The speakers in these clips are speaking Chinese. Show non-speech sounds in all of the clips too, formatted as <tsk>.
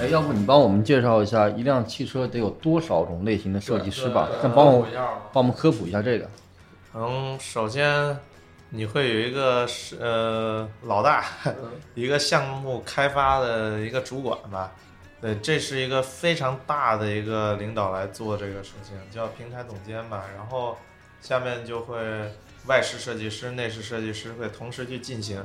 哎，要不你帮我们介绍一下一辆汽车得有多少种类型的设计师吧？再帮我帮我们科普一下这个。嗯，首先你会有一个是呃老大，<laughs> 一个项目开发的一个主管吧。对，这是一个非常大的一个领导来做这个事情，叫平台总监吧。然后下面就会外饰设计师、内饰设计师会同时去进行，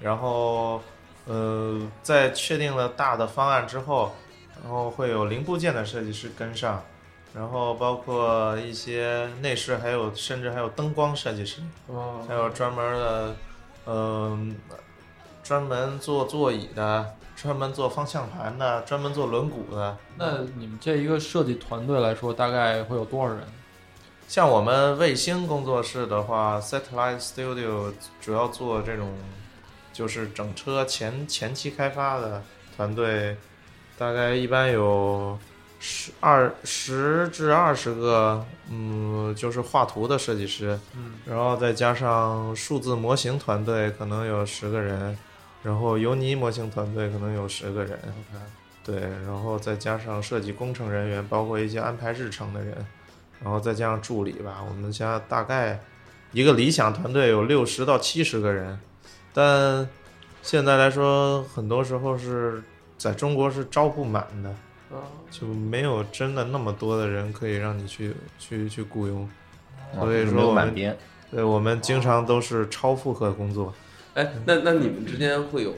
然后。呃，在确定了大的方案之后，然后会有零部件的设计师跟上，然后包括一些内饰，还有甚至还有灯光设计师，还有专门的，嗯，专门做座椅的，专门做方向盘的，专门做轮毂的。那你们这一个设计团队来说，大概会有多少人？像我们卫星工作室的话，Satellite Studio 主要做这种。就是整车前前期开发的团队，大概一般有十二十至二十个，嗯，就是画图的设计师，嗯，然后再加上数字模型团队，可能有十个人，然后尤尼模型团队可能有十个人，对，然后再加上设计工程人员，包括一些安排日程的人，然后再加上助理吧，我们家大概一个理想团队有六十到七十个人。但现在来说，很多时候是在中国是招不满的，就没有真的那么多的人可以让你去去去雇佣，所以说我们对我们经常都是超负荷工作。哎，那那你们之间会有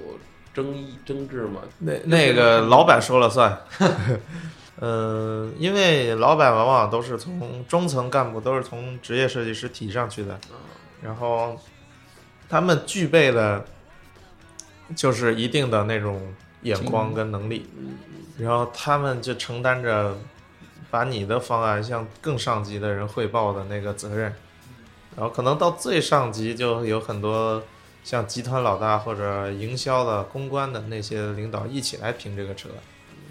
争议争执吗？那那个老板说了算，<laughs> 呃，因为老板往往都是从中层干部都是从职业设计师提上去的，然后。他们具备了，就是一定的那种眼光跟能力，然后他们就承担着把你的方案向更上级的人汇报的那个责任，然后可能到最上级就有很多像集团老大或者营销的、公关的那些领导一起来评这个车，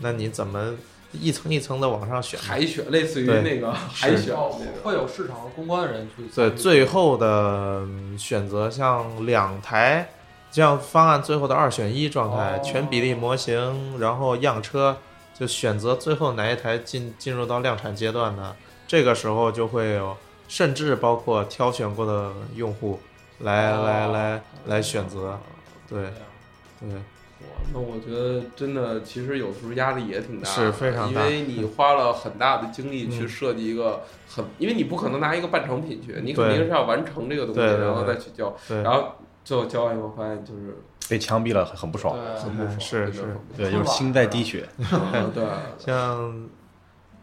那你怎么？一层一层的往上选，海选类似于那个海选，会有市场和公关的人去。对，最后的选择像两台这样方案，最后的二选一状态，全比例模型，然后样车，就选择最后哪一台进进入到量产阶段的，这个时候就会有，甚至包括挑选过的用户来来来来选择，对，对。那我觉得真的，其实有时候压力也挺大，是非常大，因为你花了很大的精力去设计一个很，因为你不可能拿一个半成品去，你肯定是要完成这个东西，然后再去交，然后最后交完以后发现就是被枪毙了，很不爽，很不爽，是是，对，<laughs> 就是心在滴血，对，像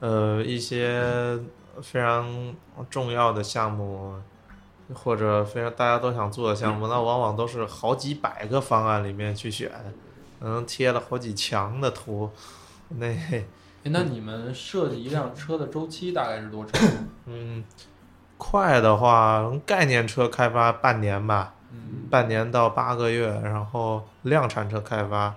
呃一些非常重要的项目。或者非常大家都想做的项目，那往往都是好几百个方案里面去选，可能贴了好几墙的图。那，那你们设计一辆车的周期大概是多长？嗯，快的话，概念车开发半年吧，半年到八个月，然后量产车开发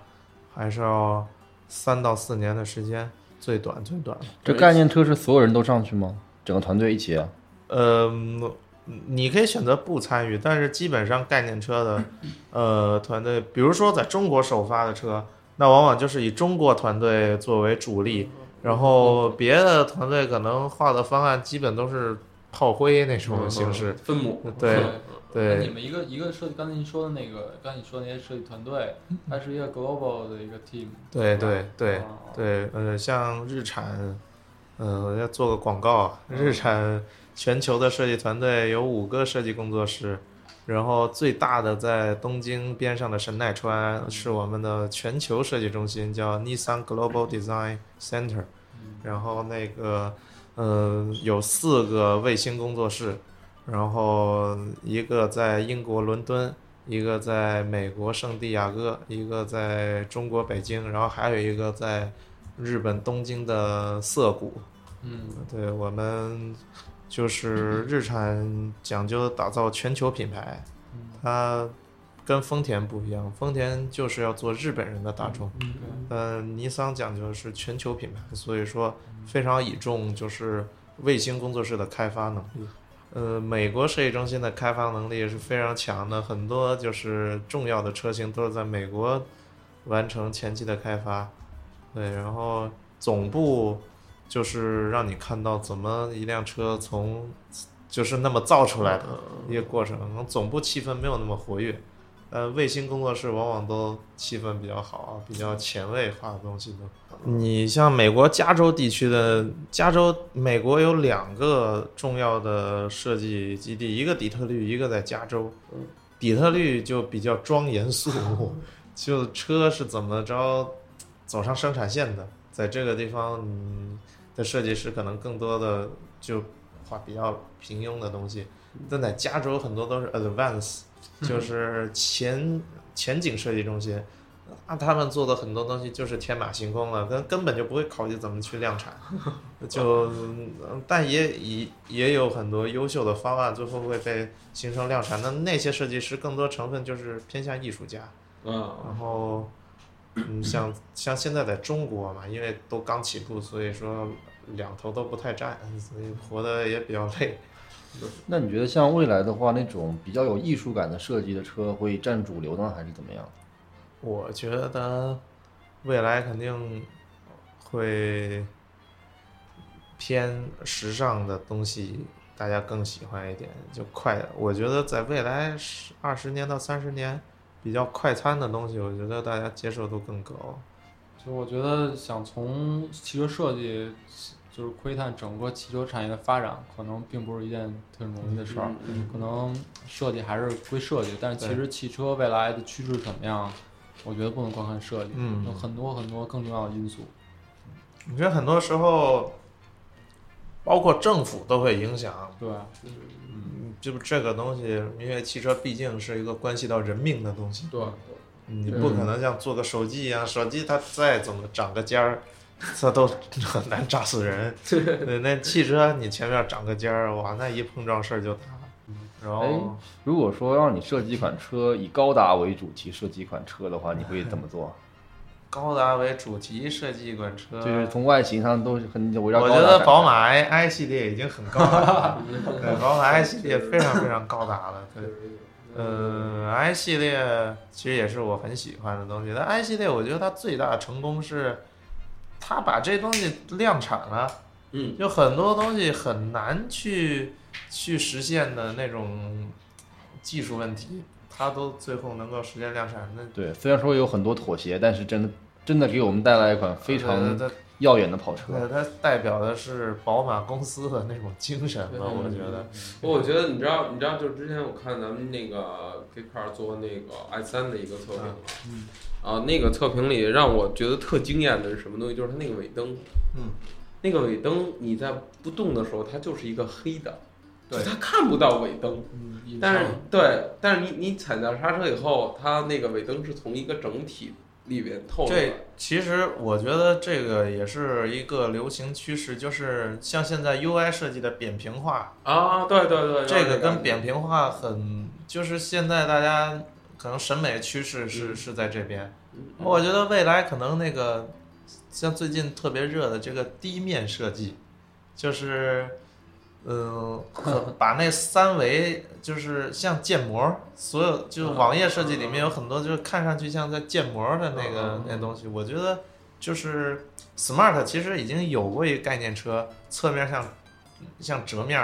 还是要三到四年的时间，最短最短。这概念车是所有人都上去吗？整个团队一起？嗯。你可以选择不参与，但是基本上概念车的，<laughs> 呃，团队，比如说在中国首发的车，那往往就是以中国团队作为主力，然后别的团队可能画的方案基本都是炮灰那种形式，分母，对对。你们一个一个设计，刚才您说的那个，刚才你说那些设计团队，它是一个 global 的一个 team。对对对对，呃，像日产，嗯，我要做个广告啊，日产。全球的设计团队有五个设计工作室，然后最大的在东京边上的神奈川是我们的全球设计中心，叫 Nissan Global Design Center。然后那个，呃，有四个卫星工作室，然后一个在英国伦敦，一个在美国圣地亚哥，一个在中国北京，然后还有一个在日本东京的涩谷。嗯，对我们。就是日产讲究打造全球品牌，它跟丰田不一样，丰田就是要做日本人的大众，嗯，尼桑讲究是全球品牌，所以说非常倚重就是卫星工作室的开发能力，呃，美国设计中心的开发能力是非常强的，很多就是重要的车型都是在美国完成前期的开发。对，然后总部就是让你看到怎么一辆车从就是那么造出来的一个过程，可能总部气氛没有那么活跃。呃，卫星工作室往往都气氛比较好，比较前卫化的东西都。你像美国加州地区的加州，美国有两个重要的设计基地，一个底特律，一个在加州。底特律就比较庄严肃穆，<laughs> 就车是怎么着走上生产线的，在这个地方，嗯，的设计师可能更多的就画比较平庸的东西，但在加州很多都是 advance，就是前前景设计中心。那他们做的很多东西就是天马行空了，根根本就不会考虑怎么去量产，<laughs> 就，但也也也有很多优秀的方案，最后会被形成量产。那那些设计师更多成分就是偏向艺术家，嗯，然后，嗯，<clears throat> 像像现在在中国嘛，因为都刚起步，所以说两头都不太占，<laughs> 所以活得也比较累。<laughs> 那你觉得像未来的话，那种比较有艺术感的设计的车会占主流呢，还是怎么样？我觉得未来肯定会偏时尚的东西，大家更喜欢一点，就快。我觉得在未来十二十年到三十年，比较快餐的东西，我觉得大家接受度更高。就我觉得想从汽车设计，就是窥探整个汽车产业的发展，可能并不是一件特别容易的事儿。可能设计还是归设计，但是其实汽车未来的趋势怎么样？我觉得不能光看设计，有很多很多更重要的因素。我觉得很多时候，包括政府都会影响。对，嗯，就这个东西，因为汽车毕竟是一个关系到人命的东西。对，你不可能像做个手机一样，手机它再怎么长个尖儿，它都 <laughs> 很难炸死人。<laughs> 对，那汽车你前面长个尖儿，哇，那一碰撞事儿就大。然后，如果说让你设计一款车以高达为主题设计一款车的话，你会怎么做？高达为主题设计一款车，就是从外形上都是很围绕。我觉得宝马 i i 系列已经很高了，<laughs> 对，宝马 i 系列非常非常高达了。对，<laughs> 嗯，i 系列其实也是我很喜欢的东西。但 i 系列，我觉得它最大的成功是，它把这东西量产了。嗯，就很多东西很难去。去实现的那种技术问题，它都最后能够实现量产。那对，虽然说有很多妥协，但是真的真的给我们带来一款非常耀眼的跑车。对它代表的是宝马公司的那种精神吧？我觉得。我觉得你知道，你知道，就之前我看咱们那个 K Car 做那个 i 三的一个测评，嗯，啊，那个测评里让我觉得特惊艳的是什么东西？就是它那个尾灯，嗯，那个尾灯你在不动的时候，它就是一个黑的。对，他看不到尾灯，但是对，但是你你踩到刹车以后，它那个尾灯是从一个整体里边透出来。其实我觉得这个也是一个流行趋势，就是像现在 UI 设计的扁平化啊，对对对，这个跟扁平化很，就是现在大家可能审美趋势是是在这边。我觉得未来可能那个像最近特别热的这个低面设计，就是。<laughs> 嗯，把那三维就是像建模，所有就是网页设计里面有很多就是看上去像在建模的那个那东西。我觉得就是 smart 其实已经有过一个概念车，侧面像像折面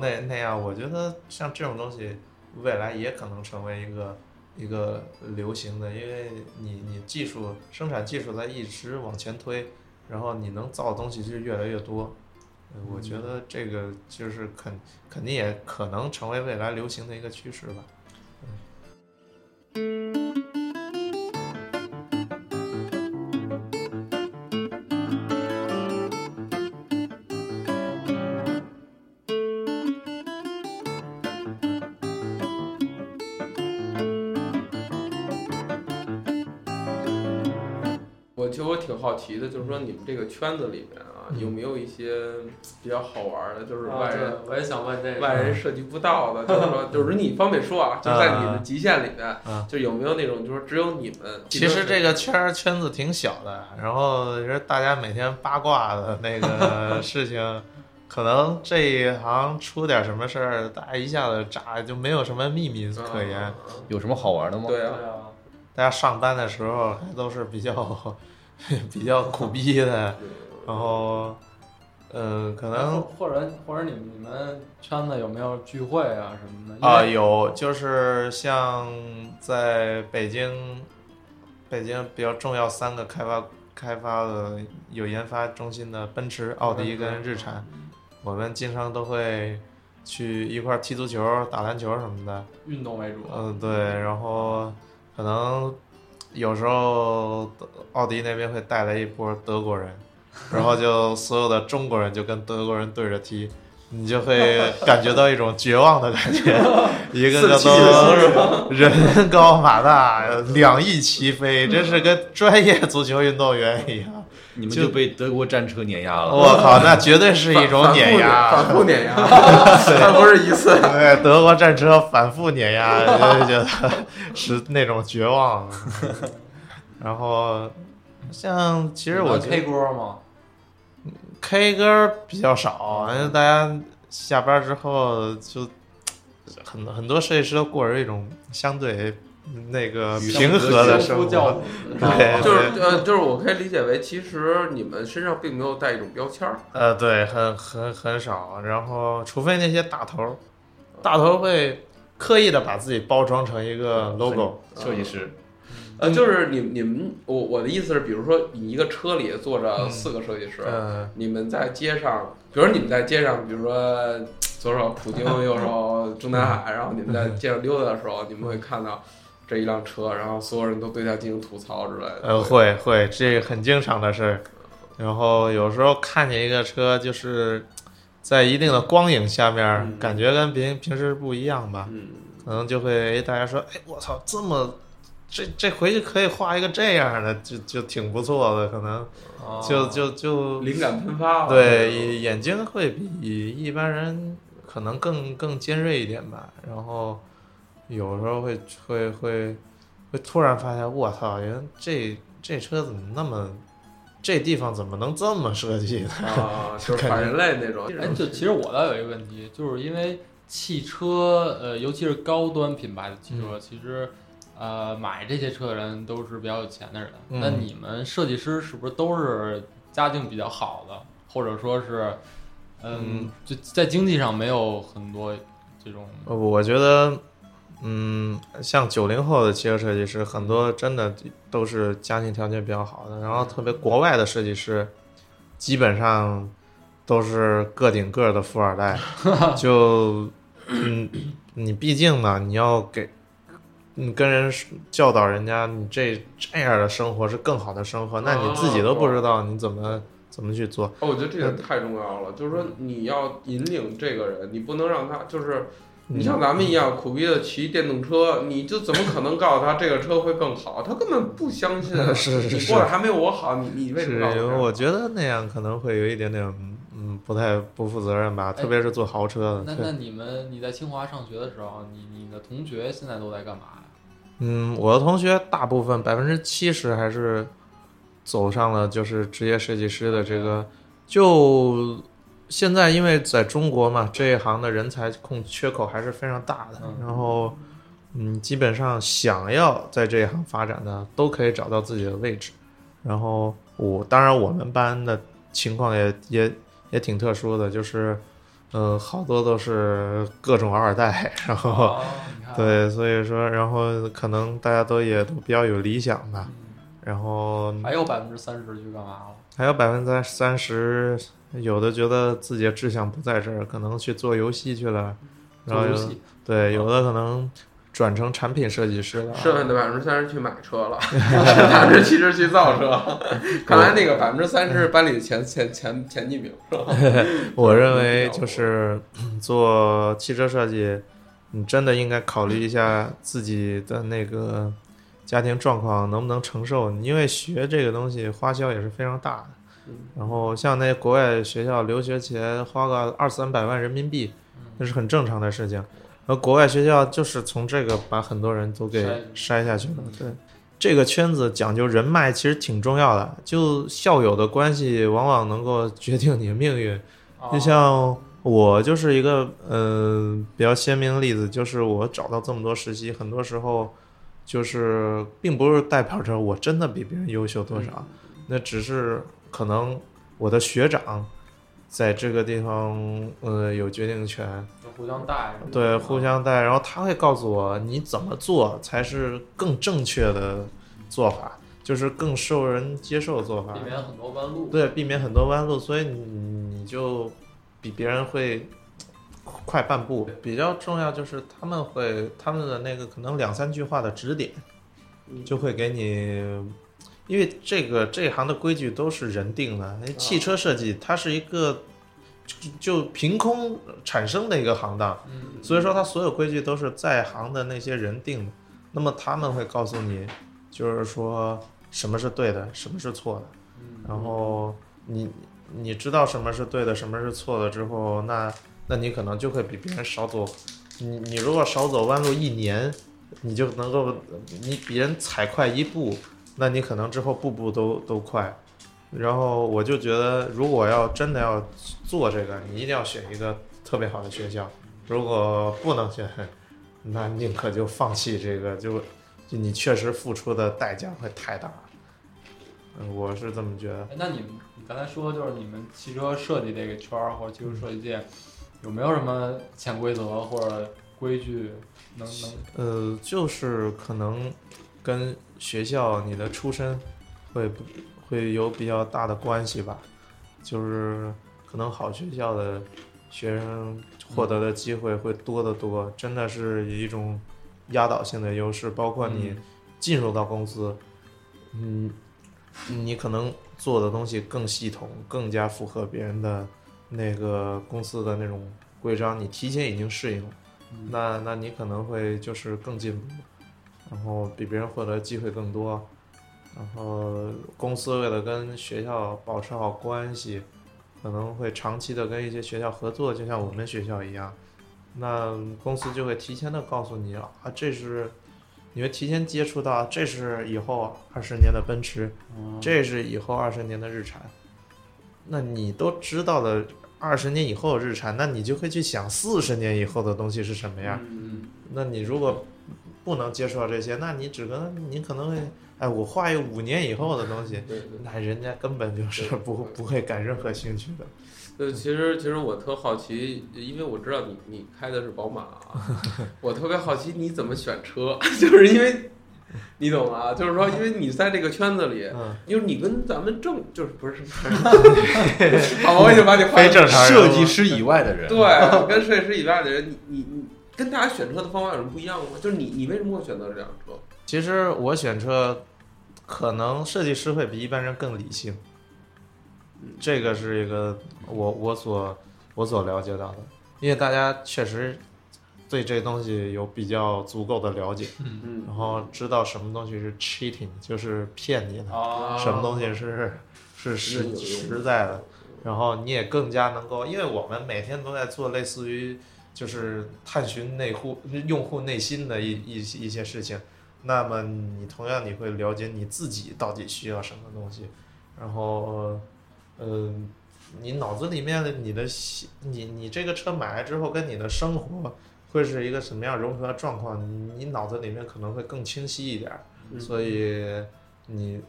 那那样。我觉得像这种东西未来也可能成为一个一个流行的，因为你你技术生产技术在一直往前推，然后你能造的东西就越来越多。我觉得这个就是肯肯定也可能成为未来流行的一个趋势吧。我其实我挺好奇的，就是说你们这个圈子里面。有没有一些比较好玩的，就是外人我也想问这个外人涉及不到的，就是说，<laughs> 就是你方便说啊，就在你的极限里面，就有没有那种就是只有你们？其实这个圈圈子挺小的，然后人大家每天八卦的那个 <laughs> 事情可能这一行出点什么事儿，大家一下子炸，就没有什么秘密可言。有什么好玩的吗？对啊，大家上班的时候还都是比较 <laughs> 比较苦逼的，然后。嗯，可能或者或者你们你们圈子有没有聚会啊什么的？啊，有，就是像在北京，北京比较重要三个开发开发的有研发中心的奔驰、奥迪跟日产，我们经常都会去一块踢足球、打篮球什么的，运动为主。嗯，对，然后可能有时候奥迪那边会带来一波德国人。然后就所有的中国人就跟德国人对着踢，你就会感觉到一种绝望的感觉，<laughs> 一个个都 <laughs> 人高马大，两翼齐飞，真是跟专业足球运动员一样。<laughs> 你们就被德国战车碾压了。我靠，那绝对是一种碾压，反复碾压，那不是一次。对，德国战车反复碾压，就觉得是那种绝望。然后。像其实我 K 歌吗？K 歌比较少，因为大家下班之后就很很多设计师都过着一种相对那个平和的生活。对，就是呃，就是我可以理解为，其实你们身上并没有带一种标签儿。呃，对，很很很少。然后，除非那些大头，大头会刻意的把自己包装成一个 logo 设计师。呃，就是你你们我我的意思是，比如说你一个车里坐着四个设计师，你们在街上，比如说你们在街上，比如说左手普京，<laughs> 右手中南海，然后你们在街上溜达的时候，你们会看到这一辆车，然后所有人都对它进行吐槽之类的。呃，会会，这很经常的事儿。然后有时候看见一个车，就是在一定的光影下面，感觉跟平平时不一样吧，嗯。可能就会大家说，哎，我操，这么。这这回去可以画一个这样的，就就挺不错的，可能就就就灵感喷发。对，眼睛会比一般人可能更更尖锐一点吧。然后有时候会会会会突然发现，我操，原来这这车怎么那么这地方怎么能这么设计呢？啊，<laughs> 就是反人类那种。哎，就其实我倒有一个问题，就是因为汽车，呃，尤其是高端品牌的汽车，其实。呃，买这些车的人都是比较有钱的人。那你们设计师是不是都是家境比较好的，或者说是，嗯，就在经济上没有很多这种？我觉得，嗯，像九零后的汽车设计师，很多真的都是家庭条件比较好的。然后，特别国外的设计师，基本上都是个顶个的富二代。<laughs> 就，嗯，你毕竟呢，你要给。你跟人教导人家，你这这样的生活是更好的生活，那你自己都不知道你怎么怎么去做。哦，我觉得这个太重要了，就是说你要引领这个人，你不能让他就是你像咱们一样苦逼的骑电动车，你就怎么可能告诉他这个车会更好？他根本不相信。<laughs> 是是是，你过得还没有我好，你你为什么？是，我觉得那样可能会有一点点，嗯，不太不负责任吧，特别是坐豪车的。那那你们你在清华上学的时候，你你的同学现在都在干嘛？嗯，我的同学大部分百分之七十还是走上了就是职业设计师的这个。就现在，因为在中国嘛，这一行的人才空缺口还是非常大的。然后，嗯，基本上想要在这一行发展的，都可以找到自己的位置。然后我当然我们班的情况也也也挺特殊的，就是。嗯，好多都是各种二代，<laughs> 然后，对，所以说，然后可能大家都也都比较有理想吧，然后还有百分之三十去干嘛了？还有百分之三十，有的觉得自己的志向不在这儿，可能去做游戏去了，然后对，有的可能。转成产品设计师了，剩下的百分之三十去买车了，百分之七十 <laughs> 去造车。看来那个百分之三十是班里的前前前前几名，是吧？<laughs> 我认为就是 <clears throat> 做汽车设计，你真的应该考虑一下自己的那个家庭状况能不能承受，因为学这个东西花销也是非常大的。然后像那国外学校留学前花个二三百万人民币，那是很正常的事情。而国外学校就是从这个把很多人都给筛下去了。对，这个圈子讲究人脉，其实挺重要的。就校友的关系，往往能够决定你的命运。<laughs> 就像我就是一个呃比较鲜明的例子，就是我找到这么多实习，很多时候就是并不是代表着我真的比别人优秀多少，那只是可能我的学长在这个地方呃有决定权，互相带，对，互相带，然后他会告诉我你怎么做才是更正确的做法。就是更受人接受的做法，避免很多弯路。对，避免很多弯路，所以你你就比别人会 <tsk> 快半步。比较重要就是他们会他们的那个可能两三句话的指点，就会给你，因为这个这一行的规矩都是人定的。汽车设计它是一个就凭空产生的一个行当，所以说它所有规矩都是在行的那些人定的。那么他们会告诉你，就是说。什么是对的，什么是错的，然后你你知道什么是对的，什么是错的之后，那那你可能就会比别人少走，你你如果少走弯路一年，你就能够你比人踩快一步，那你可能之后步步都都快。然后我就觉得，如果要真的要做这个，你一定要选一个特别好的学校，如果不能选，那宁可就放弃这个就。就你确实付出的代价会太大，嗯，我是这么觉得。那你们你刚才说就是你们汽车设计这个圈儿或者汽车设计界，有没有什么潜规则或者规矩能能？呃，就是可能跟学校你的出身会会有比较大的关系吧，就是可能好学校的学生获得的机会会多得多，真的是一种。压倒性的优势，包括你进入到公司，嗯，你可能做的东西更系统，更加符合别人的那个公司的那种规章，你提前已经适应了，那那你可能会就是更进步，然后比别人获得机会更多，然后公司为了跟学校保持好关系，可能会长期的跟一些学校合作，就像我们学校一样。那公司就会提前的告诉你啊，这是，你会提前接触到，这是以后二十年的奔驰，这是以后二十年的日产，那你都知道了二十年以后的日产，那你就会去想四十年以后的东西是什么样。那你如果不能接触到这些，那你只能你可能会，哎，我画一个五年以后的东西，那人家根本就是不不会感任何兴趣的。呃，其实其实我特好奇，因为我知道你你开的是宝马，<laughs> 我特别好奇你怎么选车，<laughs> 就是因为你懂吗？就是说，因为你在这个圈子里，就是你跟咱们正就是不是，<laughs> 好，我已经把你非正常设计师以外的人，对，跟设计师以外的人，你你你跟大家选车的方法有什么不一样吗？就是你你为什么会选择这辆车？其实我选车，可能设计师会比一般人更理性。这个是一个我我所我所了解到的，因为大家确实对这东西有比较足够的了解，嗯然后知道什么东西是 cheating，就是骗你的，什么东西是是实实在的，然后你也更加能够，因为我们每天都在做类似于就是探寻内户用户内心的一一一些事情，那么你同样你会了解你自己到底需要什么东西，然后。嗯，你脑子里面的你的你你这个车买来之后跟你的生活会是一个什么样融合的状况？你脑子里面可能会更清晰一点，所以你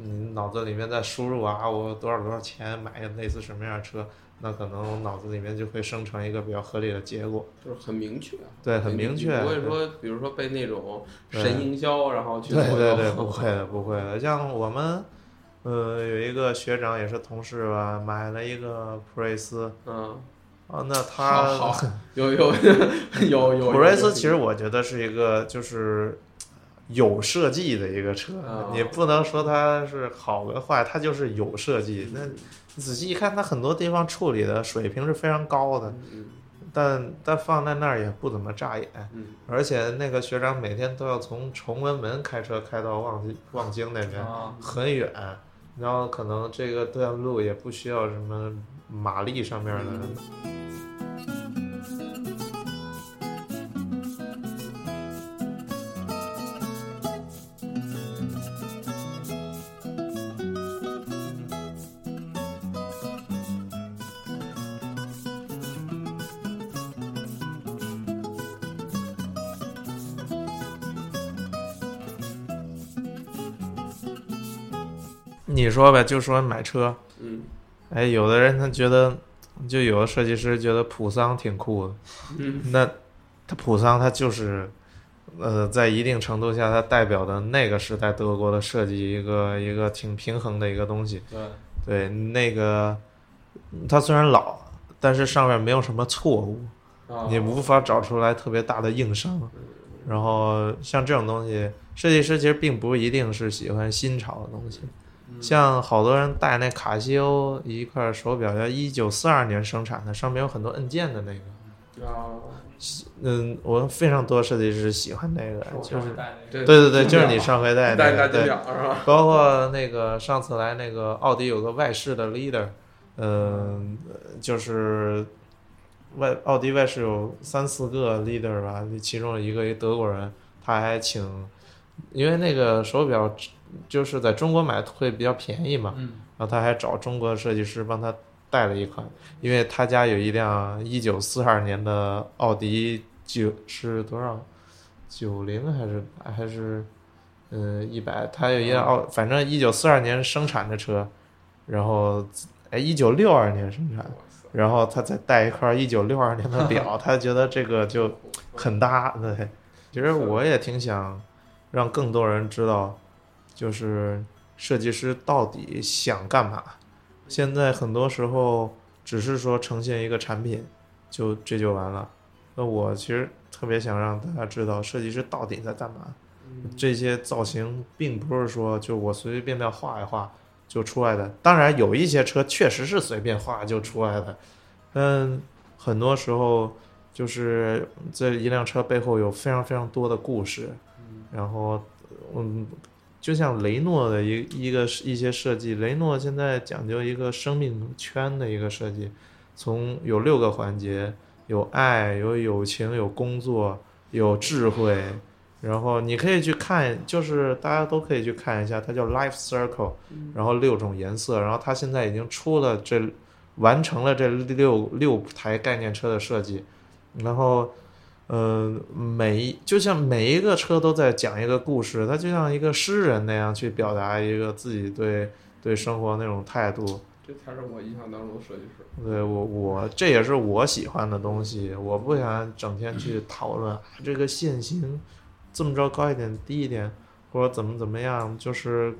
你脑子里面在输入啊，我多少多少钱买类似什么样的车，那可能脑子里面就会生成一个比较合理的结果，就是很明确，对，很明确，不会说比如说被那种神营销然后去对对对，<laughs> 不会的不会的，像我们。呃，有一个学长也是同事吧，买了一个普锐斯。嗯。啊，那他有有有有。普锐斯其实我觉得是一个就是有设计的一个车，你不能说它是好跟坏，它就是有设计。那仔细一看，它很多地方处理的水平是非常高的。但但放在那儿也不怎么扎眼。而且那个学长每天都要从崇文门开车开到望望京那边，很远。然后可能这个段路也不需要什么马力上面的。你说呗，就说买车，嗯，哎，有的人他觉得，就有的设计师觉得普桑挺酷的，嗯，那他普桑他就是，呃，在一定程度下，它代表的那个时代德国的设计一个一个挺平衡的一个东西。对，对，那个它虽然老，但是上面没有什么错误，啊你无法找出来特别大的硬伤。然后像这种东西，设计师其实并不一定是喜欢新潮的东西。像好多人戴那卡西欧一块手表，要一九四二年生产的，上面有很多按键的那个。啊，嗯，我非常多设计师喜欢那个，就是对对对对，就是你上回戴那个，对，金表是吧？包括那个上次来那个奥迪有个外饰的 leader，嗯、就是外奥迪外饰有三四个 leader 吧，其中有一个一德国人，他还请，因为那个手表就是在中国买会比较便宜嘛，嗯，然后他还找中国设计师帮他带了一款，因为他家有一辆一九四二年的奥迪九是多少？九零还是还是呃一百？他有一辆奥，反正一九四二年生产的车，然后哎一九六二年生产，然后他再带一块一九六二年的 <laughs> 表，他觉得这个就很搭。对，其实我也挺想让更多人知道，就是设计师到底想干嘛。现在很多时候只是说呈现一个产品，就这就完了。那我其实特别想让大家知道，设计师到底在干嘛。这些造型并不是说就我随随便便画一画就出来的。当然，有一些车确实是随便画就出来的，但很多时候就是这一辆车背后有非常非常多的故事。然后，嗯，就像雷诺的一一个一些设计，雷诺现在讲究一个生命圈的一个设计，从有六个环节，有爱，有友情，有工作，有智慧。然后你可以去看，就是大家都可以去看一下，它叫 Life Circle，然后六种颜色，然后它现在已经出了这完成了这六六台概念车的设计，然后呃每一就像每一个车都在讲一个故事，它就像一个诗人那样去表达一个自己对对生活那种态度。这才是我印象当中的设计师。对我我这也是我喜欢的东西，我不想整天去讨论、啊、这个线型这么着高一点低一点，或者怎么怎么样，就是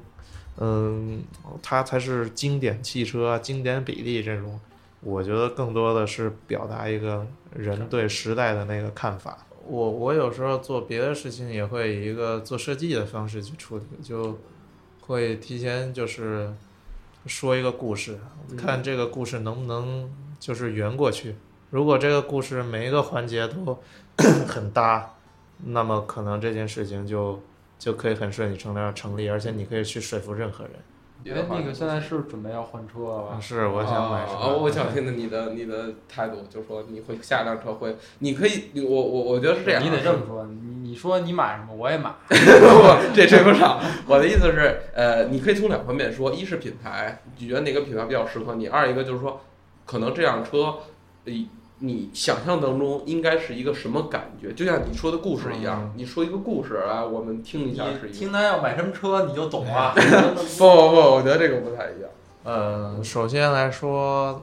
嗯，它才是经典汽车、经典比例这种。我觉得更多的是表达一个人对时代的那个看法。我我有时候做别的事情也会以一个做设计的方式去处理，就会提前就是说一个故事，看这个故事能不能就是圆过去。如果这个故事每一个环节都 <coughs> 很搭，那么可能这件事情就就可以很顺理成章成立，而且你可以去说服任何人。哎，那个现在是准备要换车了吧？是，我想买车。哦，我想听听你的你的态度，就说你会下一辆车会，你可以，我我我觉得是这样，你得这么说，你你说你买什么，我也买。<laughs> 不，这追不上。我的意思是，呃，你可以从两方面说，一是品牌，你觉得哪个品牌比较适合你；二一个就是说，可能这辆车，你你想象当中应该是一个什么感觉？就像你说的故事一样，你说一个故事啊，我们听一下是一个。听他要买什么车，你就懂了。<laughs> 不不不，我觉得这个不太一样。呃，首先来说，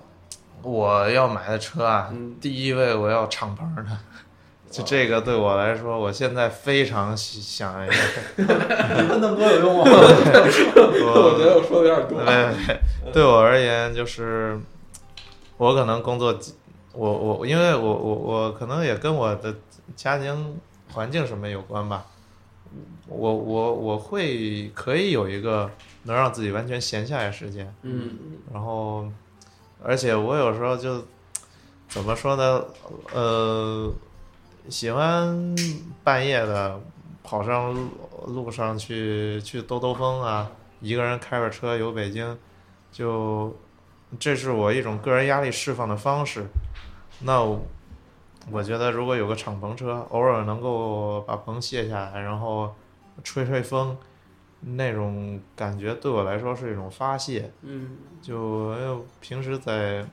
我要买的车啊，嗯第一位我要敞篷的。就这个对我来说，我现在非常喜想要。<laughs> 问那么多有用吗？<laughs> 我觉得我说的有点多。对，对我而言就是，我可能工作几，我我因为我我我可能也跟我的家庭环境什么有关吧。我我我会可以有一个能让自己完全闲下来时间，嗯然后，而且我有时候就怎么说呢？呃，喜欢半夜的跑上路路上去去兜兜风啊，一个人开着车游北京，就这是我一种个人压力释放的方式。那我我觉得如果有个敞篷车，偶尔能够把棚卸下来，然后吹吹风，那种感觉对我来说是一种发泄。嗯就平时在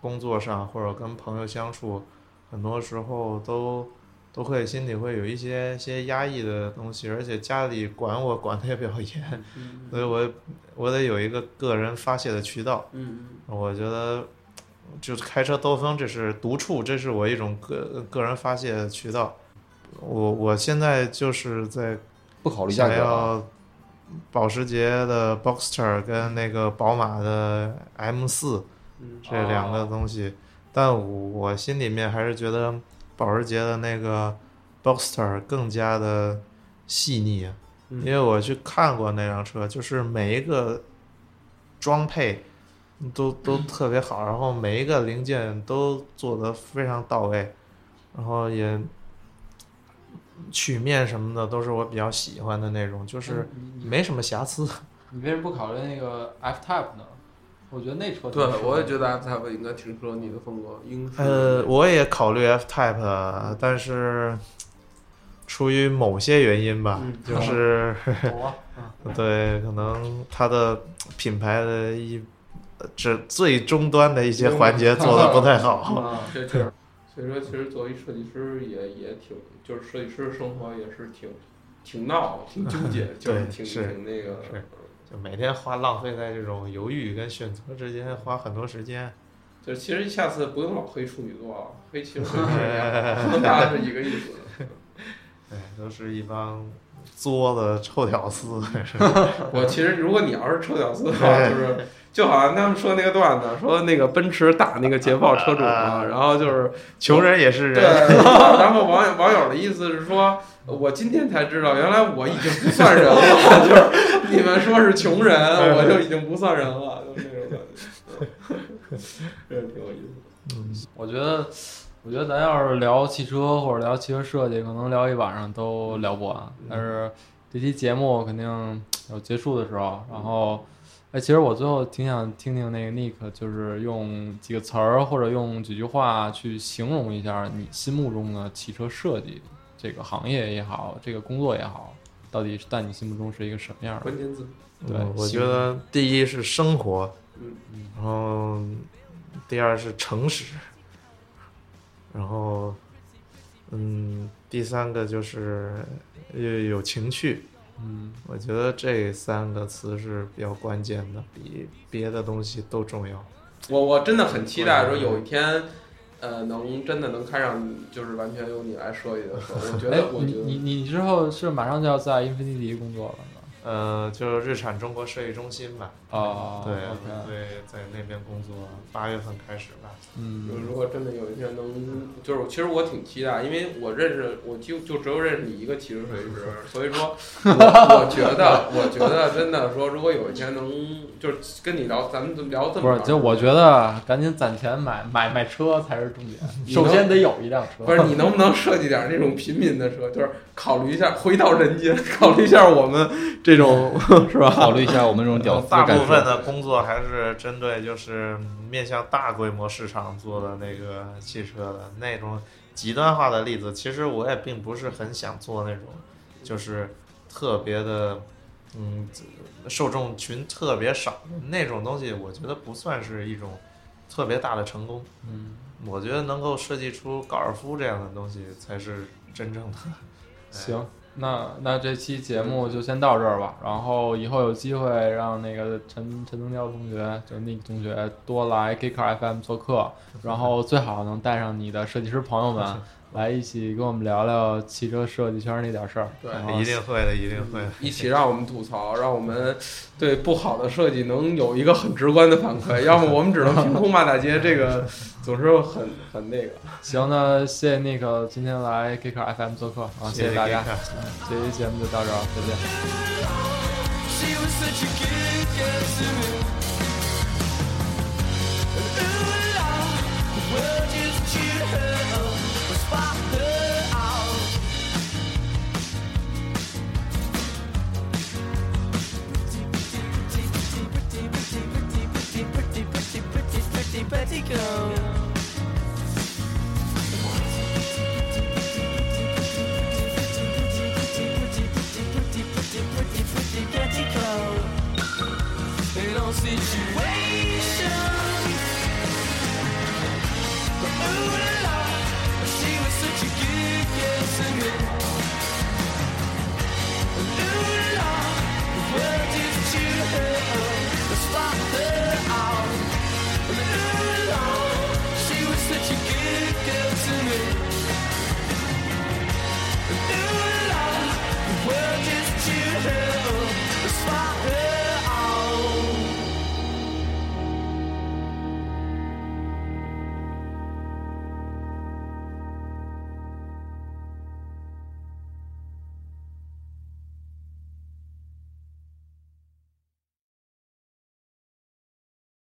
工作上或者跟朋友相处，很多时候都都会心里会有一些些压抑的东西，而且家里管我管的也比较严，所以我我得有一个个人发泄的渠道。嗯我觉得就是开车兜风，这是独处，这是我一种个个人发泄的渠道。我我现在就是在不考虑价格保时捷的 Boxster 跟那个宝马的 M 四嗯这两个东西，但我我心里面还是觉得保时捷的那个 Boxster 更加的细腻，嗯因为我去看过那辆车，就是每一个装配都都特别好，然后每一个零件都做得非常到位，然后也曲面什么的都是我比较喜欢的那种，就是没什么瑕疵。<laughs> 你为什么不考虑那个 F Type 呢？我觉得那车对我也觉得 F Type 应该挺适合你的风格，英式。呃，我也考虑 F Type，但是出于某些原因吧，<laughs> 嗯就是。对，可能它的品牌的一呃这最终端的一些环节做的不太好。<laughs> 啊，这这，所以说其实作为设计师也也挺，就是设计师生活也是挺挺闹、挺纠结，<laughs> 就是挺是挺那个。就每天花浪费在这种犹豫跟选择之间，花很多时间。就是其实下次不用老黑处女座了，黑其实设计师也好，大家是一个意思。哎，都是一帮作的臭屌丝。<laughs> 我其实如果你要是臭屌丝的话，就是就好像他们说那个段子，说那个奔驰打那个捷豹车主嘛，然后就是穷人也是对，人。<laughs> 然后网友网友的意思是说，我今天才知道，原来我已经不算人了，<laughs> 就是你们说是穷人，我就已经不算人了，就那种感觉，嗯这挺有意思。嗯，我觉得，我觉得咱要是聊汽车或者聊汽车设计，可能聊一晚上都聊不完。但是这期节目肯定有结束的时候。然后，哎，其实我最后挺想听听那个 Nick，就是用几个词儿或者用几句话去形容一下你心目中的汽车设计这个行业也好，这个工作也好，到底在你心目中是一个什么样的？关键字，对嗯我觉得第一是生活，嗯然后第二是诚实，然后嗯，第三个就是有有情趣。嗯我觉得这三个词是比较关键的，比别的东西都重要。我我真的很期待说有一天，呃，能真的能开上，就是完全由你来设计的时候，我觉哎得，我你觉得你你之后是马上就要在英菲尼迪工作了吗？呃，就是日产中国设计中心吧，哦，对对，在那边工作，八月份开始吧。嗯，如果真的有一天能，就是其实我挺期待，因为我认识我就就只有认识你一个汽车设计师，所以说我我觉得我觉得真的说，如果有一天能就是跟你聊，咱们聊这么不是，长就我觉得赶紧攒钱买买买车才是重点，首先得有一辆车。不是你能不能设计点那种平民的车，就是考虑一下回到人间，<laughs> 考虑一下我们这种 <laughs> 是吧？考虑一下我们这种屌丝大。部分的工作还是针对就是面向大规模市场做的那个汽车的那种极端化的例子，其实我也并不是很想做那种，就是特别的，嗯，受众群特别少的那种东西，我觉得不算是一种特别大的成功。嗯，我觉得能够设计出高尔夫这样的东西才是真正的。行，那那这期节目就先到这儿吧。然后以后有机会让那个陈陈东娇同学，就是 Nick 同学多来 K Car FM 做客，<laughs> 然后最好能带上你的设计师朋友们来一起跟我们聊聊汽车设计圈那点事儿。对一定会的，一定会的。一起让我们吐槽，让我们对不好的设计能有一个很直观的反馈，<laughs> 要么我们只能凭空骂大街，这个总是很很那个。行，那谢谢 Nick 今天来 K Car FM 做客啊，谢谢大家。这期节目就到这儿，再见。pratiquant.